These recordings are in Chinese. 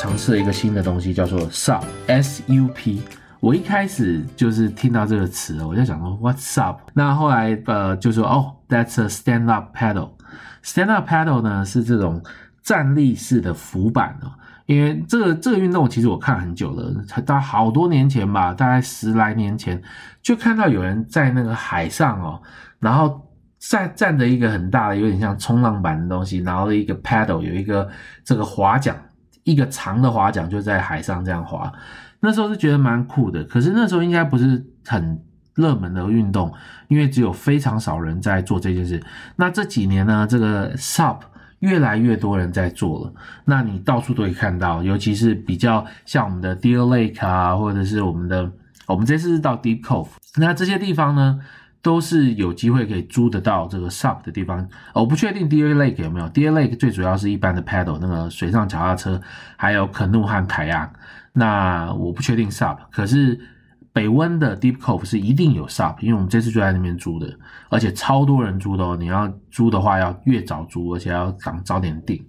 尝试了一个新的东西，叫做 SUP S U P。我一开始就是听到这个词，我就想说 What's up？那后来呃就说哦，That's a stand up paddle。Stand up paddle 呢是这种站立式的浮板哦。因为这个这个运动其实我看很久了，到好多年前吧，大概十来年前就看到有人在那个海上哦，然后站站着一个很大的有点像冲浪板的东西，然后一个 paddle 有一个这个划桨，一个长的划桨就在海上这样划。那时候是觉得蛮酷的，可是那时候应该不是很热门的运动，因为只有非常少人在做这件事。那这几年呢，这个 SUP 越来越多人在做了，那你到处都可以看到，尤其是比较像我们的 Deer Lake 啊，或者是我们的，我们这次是到 Deep Cove，那这些地方呢，都是有机会可以租得到这个 SUP 的地方。我不确定 Deer Lake 有没有，Deer Lake 最主要是一般的 paddle 那个水上脚踏车，还有 canoe 和 kayak。那我不确定 SUP，可是。北温的 Deep Cove 是一定有 SUP，因为我们这次就在那边租的，而且超多人租的哦。你要租的话，要越早租，而且要早早点订。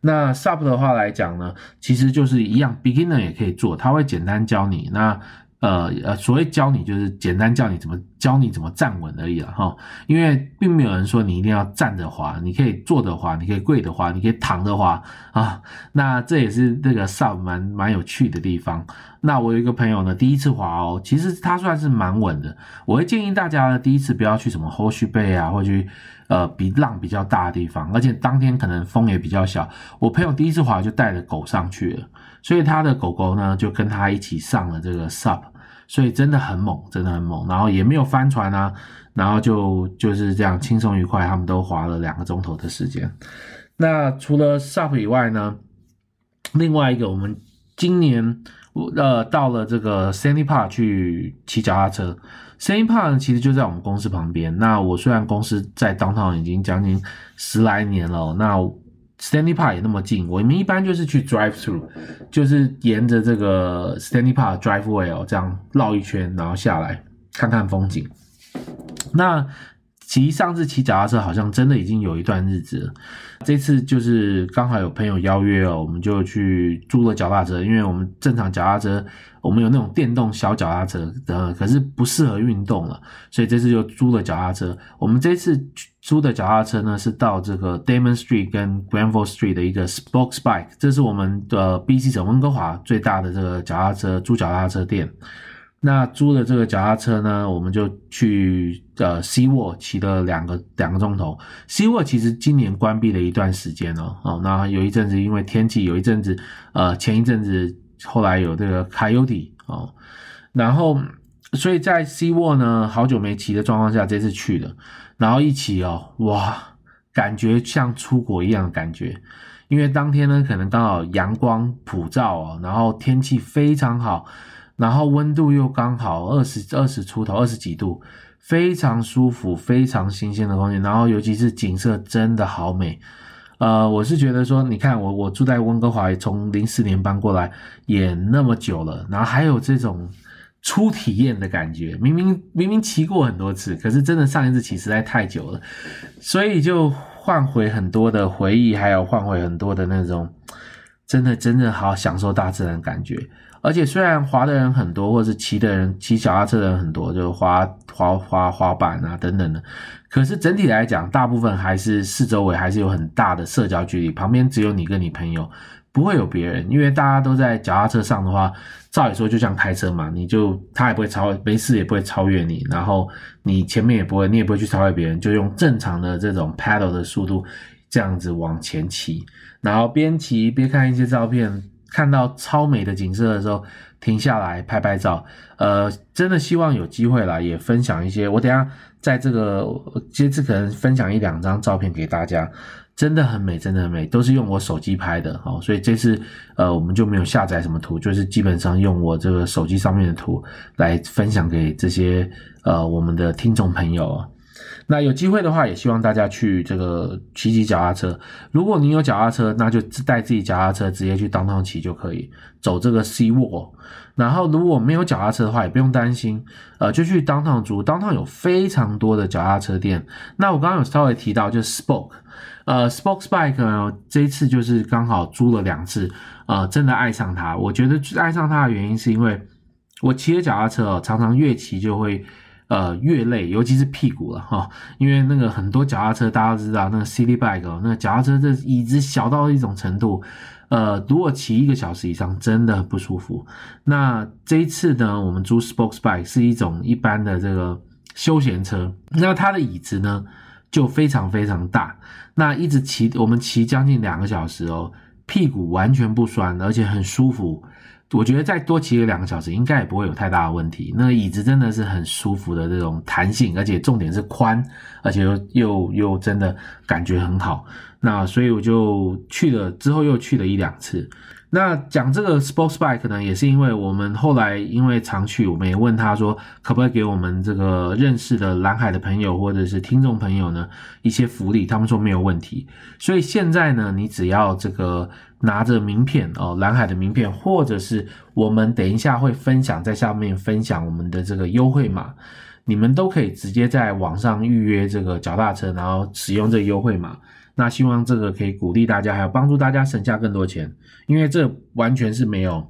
那 SUP 的话来讲呢，其实就是一样，Beginner 也可以做，他会简单教你。那呃呃，所谓教你就是简单教你怎么教你怎么站稳而已了哈，因为并没有人说你一定要站着滑，你可以坐着滑，你可以跪着滑，你可以躺着滑啊。那这也是这个 SUP 蛮蛮有趣的地方。那我有一个朋友呢，第一次滑哦，其实他算是蛮稳的。我会建议大家呢，第一次不要去什么 Horseshoe Bay 啊，或去呃比浪比较大的地方，而且当天可能风也比较小。我朋友第一次滑就带着狗上去了，所以他的狗狗呢就跟他一起上了这个 SUP。所以真的很猛，真的很猛，然后也没有翻船啊，然后就就是这样轻松愉快，他们都滑了两个钟头的时间。那除了 SUP 以外呢，另外一个我们今年呃到了这个 Sandy Park 去骑脚踏车，Sandy Park 其实就在我们公司旁边。那我虽然公司在 Downtown 已经将近十来年了，那。Stanley Park 也那么近，我们一般就是去 drive through，就是沿着这个 Stanley Park driveway 哦，这样绕一圈，然后下来看看风景。那骑上次骑脚踏车好像真的已经有一段日子了。这次就是刚好有朋友邀约哦，我们就去租了脚踏车，因为我们正常脚踏车，我们有那种电动小脚踏车呃，可是不适合运动了，所以这次就租了脚踏车。我们这次租的脚踏车呢，是到这个 Damon Street 跟 Granville Street 的一个 Spokes Bike，这是我们的 BC 省温哥华最大的这个脚踏车租脚踏车店。那租了这个脚踏车呢，我们就去呃西沃骑了两个两个钟头。西沃其实今年关闭了一段时间哦，哦，那有一阵子因为天气，有一阵子呃前一阵子后来有这个 Coyote 哦，然后所以在西沃呢好久没骑的状况下，这次去了，然后一骑哦，哇，感觉像出国一样的感觉，因为当天呢可能刚好阳光普照哦，然后天气非常好。然后温度又刚好二十二十出头，二十几度，非常舒服，非常新鲜的空气。然后尤其是景色真的好美，呃，我是觉得说，你看我我住在温哥华，从零四年搬过来也那么久了，然后还有这种初体验的感觉。明明明明骑过很多次，可是真的上一次骑实在太久了，所以就换回很多的回忆，还有换回很多的那种真的真的好享受大自然的感觉。而且虽然滑的人很多，或者是骑的人骑脚踏车的人很多，就是滑滑滑滑板啊等等的，可是整体来讲，大部分还是四周围还是有很大的社交距离，旁边只有你跟你朋友，不会有别人，因为大家都在脚踏车上的话，照理说就像开车嘛，你就他也不会超，没事也不会超越你，然后你前面也不会，你也不会去超越别人，就用正常的这种 paddle 的速度这样子往前骑，然后边骑边看一些照片。看到超美的景色的时候，停下来拍拍照。呃，真的希望有机会啦，也分享一些。我等下在这个这次可能分享一两张照片给大家，真的很美，真的很美，都是用我手机拍的。哦，所以这次呃我们就没有下载什么图，就是基本上用我这个手机上面的图来分享给这些呃我们的听众朋友。那有机会的话，也希望大家去这个骑骑脚踏车。如果你有脚踏车，那就带自己脚踏车直接去当趟骑就可以，走这个 Sea Walk。然后如果没有脚踏车的话，也不用担心，呃，就去当趟租。当趟有非常多的脚踏车店。那我刚刚有稍微提到，就是 Spoke，呃，Spoke Bike 呢，这一次就是刚好租了两次，呃，真的爱上它。我觉得爱上它的原因是因为我骑着脚踏车哦，常常越骑就会。呃，越累，尤其是屁股了哈，因为那个很多脚踏车，大家都知道那个 City Bike，那脚踏车这椅子小到一种程度，呃，如果骑一个小时以上，真的不舒服。那这一次呢，我们租 Spokes Bike 是一种一般的这个休闲车，那它的椅子呢就非常非常大，那一直骑，我们骑将近两个小时哦，屁股完全不酸，而且很舒服。我觉得再多骑个两个小时，应该也不会有太大的问题。那椅子真的是很舒服的这种弹性，而且重点是宽，而且又又又真的感觉很好。那所以我就去了，之后又去了一两次。那讲这个 Sports Bike 呢，也是因为我们后来因为常去，我们也问他说，可不可以给我们这个认识的蓝海的朋友或者是听众朋友呢一些福利？他们说没有问题。所以现在呢，你只要这个拿着名片哦，蓝海的名片，或者是我们等一下会分享在下面分享我们的这个优惠码，你们都可以直接在网上预约这个脚踏车，然后使用这个优惠码。那希望这个可以鼓励大家，还有帮助大家省下更多钱，因为这完全是没有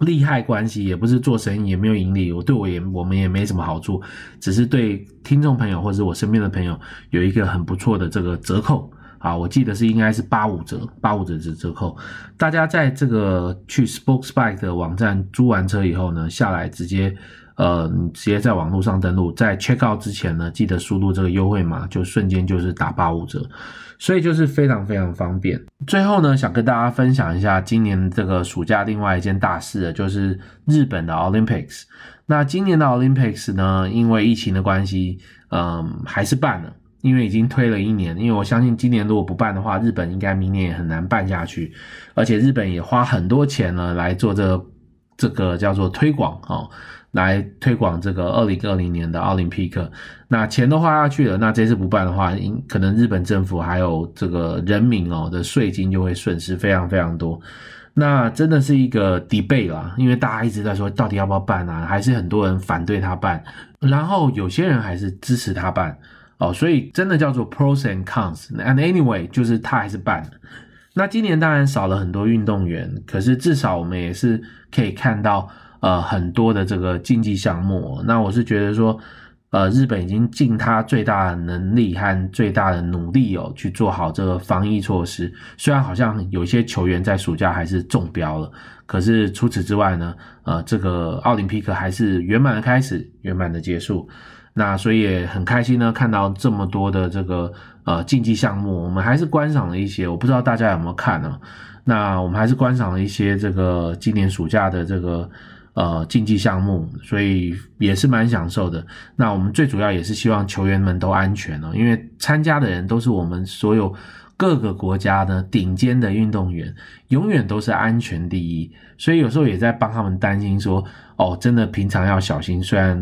利害关系，也不是做生意，也没有盈利，我对我也我们也没什么好处，只是对听众朋友或者我身边的朋友有一个很不错的这个折扣。啊，我记得是应该是八五折，八五折的折扣，大家在这个去 Spokesbike 的网站租完车以后呢，下来直接。呃，直接在网络上登录，在 check out 之前呢，记得输入这个优惠码，就瞬间就是打八五折，所以就是非常非常方便。最后呢，想跟大家分享一下今年这个暑假另外一件大事，就是日本的 Olympics。那今年的 Olympics 呢，因为疫情的关系，嗯，还是办了，因为已经推了一年。因为我相信今年如果不办的话，日本应该明年也很难办下去，而且日本也花很多钱了来做这个、这个叫做推广哦。来推广这个二零二零年的奥林匹克，那钱都花下去了，那这次不办的话，可能日本政府还有这个人民哦的税金就会损失非常非常多，那真的是一个 debate 啦，因为大家一直在说到底要不要办啊，还是很多人反对他办，然后有些人还是支持他办哦，所以真的叫做 pros and cons，and anyway 就是他还是办了。那今年当然少了很多运动员，可是至少我们也是可以看到。呃，很多的这个竞技项目，那我是觉得说，呃，日本已经尽他最大的能力和最大的努力哦，去做好这个防疫措施。虽然好像有些球员在暑假还是中标了，可是除此之外呢，呃，这个奥林匹克还是圆满的开始，圆满的结束。那所以也很开心呢，看到这么多的这个呃竞技项目，我们还是观赏了一些。我不知道大家有没有看呢？那我们还是观赏了一些这个今年暑假的这个。呃，竞技项目，所以也是蛮享受的。那我们最主要也是希望球员们都安全哦，因为参加的人都是我们所有各个国家的顶尖的运动员，永远都是安全第一。所以有时候也在帮他们担心说，哦，真的平常要小心。虽然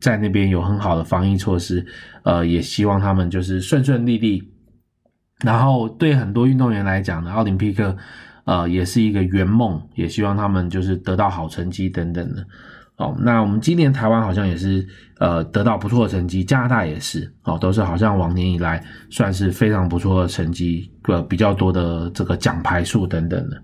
在那边有很好的防疫措施，呃，也希望他们就是顺顺利利。然后对很多运动员来讲呢，奥林匹克。呃，也是一个圆梦，也希望他们就是得到好成绩等等的。哦，那我们今年台湾好像也是呃得到不错的成绩，加拿大也是，哦，都是好像往年以来算是非常不错的成绩，呃，比较多的这个奖牌数等等的。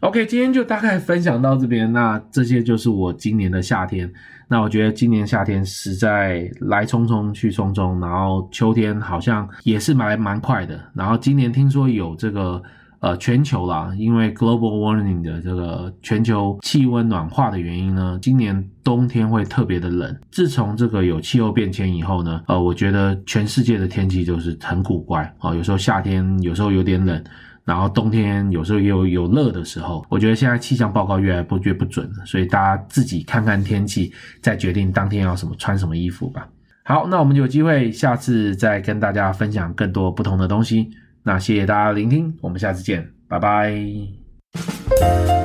OK，今天就大概分享到这边，那这些就是我今年的夏天。那我觉得今年夏天实在来匆匆去匆匆，然后秋天好像也是蛮蛮快的。然后今年听说有这个。呃，全球啦，因为 global warming 的这个全球气温暖化的原因呢，今年冬天会特别的冷。自从这个有气候变迁以后呢，呃，我觉得全世界的天气就是很古怪啊，有时候夏天有时候有点冷，然后冬天有时候也有有热的时候。我觉得现在气象报告越来越不准了，所以大家自己看看天气，再决定当天要什么穿什么衣服吧。好，那我们就有机会下次再跟大家分享更多不同的东西。那谢谢大家聆听，我们下次见，拜拜。